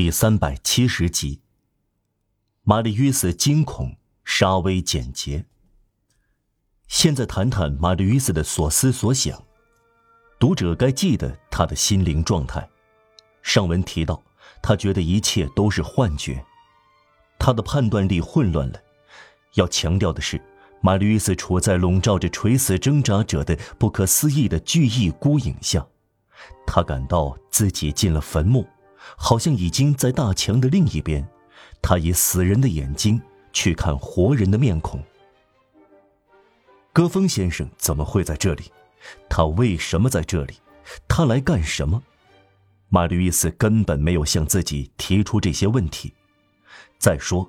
第三百七十集。玛丽约瑟惊恐，沙威简洁。现在谈谈玛丽约瑟的所思所想，读者该记得他的心灵状态。上文提到，他觉得一切都是幻觉，他的判断力混乱了。要强调的是，玛丽约瑟处在笼罩着垂死挣扎者的不可思议的巨异孤影下，他感到自己进了坟墓。好像已经在大墙的另一边，他以死人的眼睛去看活人的面孔。戈峰先生怎么会在这里？他为什么在这里？他来干什么？马吕伊斯根本没有向自己提出这些问题。再说，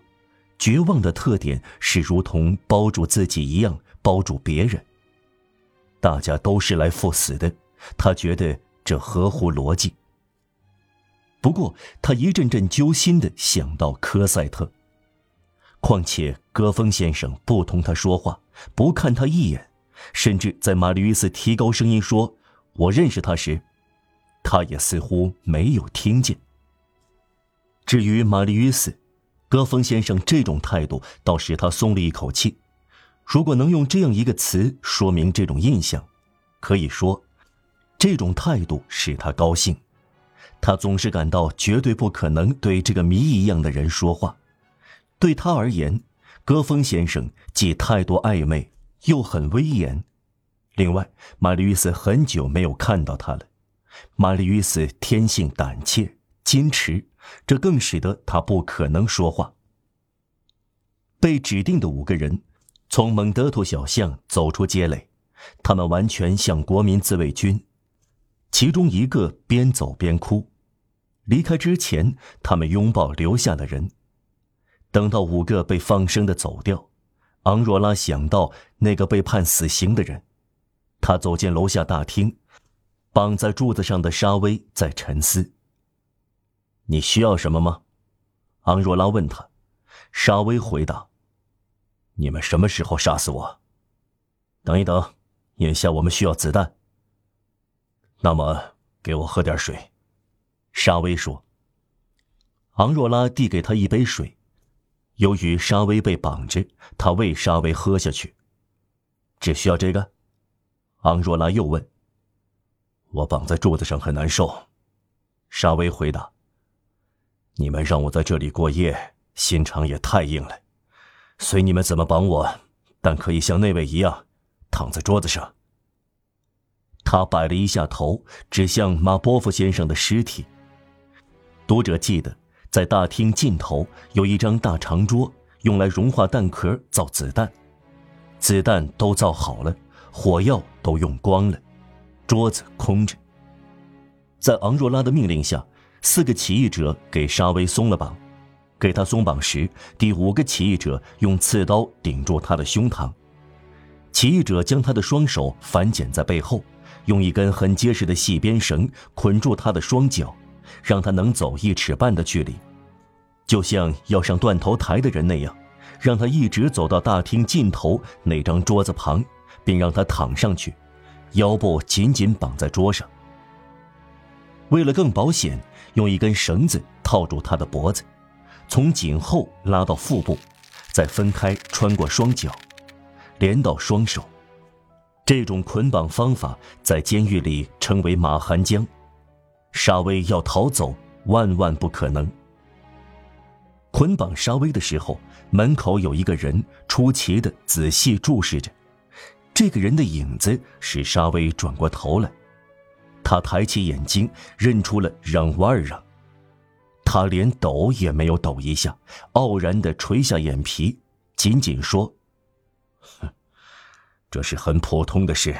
绝望的特点是如同包住自己一样包住别人。大家都是来赴死的，他觉得这合乎逻辑。不过，他一阵阵揪心的想到科赛特。况且，戈峰先生不同他说话，不看他一眼，甚至在玛丽·约斯提高声音说“我认识他”时，他也似乎没有听见。至于玛丽·约斯，戈峰先生这种态度倒使他松了一口气。如果能用这样一个词说明这种印象，可以说，这种态度使他高兴。他总是感到绝对不可能对这个谜一样的人说话。对他而言，戈峰先生既态度暧昧，又很威严。另外，玛丽·约斯很久没有看到他了。玛丽·约斯天性胆怯、矜持，这更使得他不可能说话。被指定的五个人从蒙德图小巷走出街垒，他们完全像国民自卫军。其中一个边走边哭，离开之前，他们拥抱留下的人。等到五个被放生的走掉，昂若拉想到那个被判死刑的人，他走进楼下大厅，绑在柱子上的沙威在沉思。你需要什么吗？昂若拉问他。沙威回答：“你们什么时候杀死我？等一等，眼下我们需要子弹。”那么，给我喝点水。”沙威说。昂若拉递给他一杯水。由于沙威被绑着，他喂沙威喝下去。只需要这个？昂若拉又问。我绑在柱子上很难受。沙威回答。你们让我在这里过夜，心肠也太硬了。随你们怎么绑我，但可以像那位一样，躺在桌子上。他摆了一下头，指向马波夫先生的尸体。读者记得，在大厅尽头有一张大长桌，用来融化弹壳、造子弹。子弹都造好了，火药都用光了，桌子空着。在昂若拉的命令下，四个起义者给沙威松了绑。给他松绑时，第五个起义者用刺刀顶住他的胸膛。起义者将他的双手反剪在背后。用一根很结实的细边绳捆住他的双脚，让他能走一尺半的距离，就像要上断头台的人那样，让他一直走到大厅尽头那张桌子旁，并让他躺上去，腰部紧紧绑在桌上。为了更保险，用一根绳子套住他的脖子，从颈后拉到腹部，再分开穿过双脚，连到双手。这种捆绑方法在监狱里称为马寒江。沙威要逃走，万万不可能。捆绑沙威的时候，门口有一个人出奇的仔细注视着。这个人的影子使沙威转过头来，他抬起眼睛，认出了让瓦尔让。他连抖也没有抖一下，傲然的垂下眼皮，仅仅说：“哼。”这是很普通的事。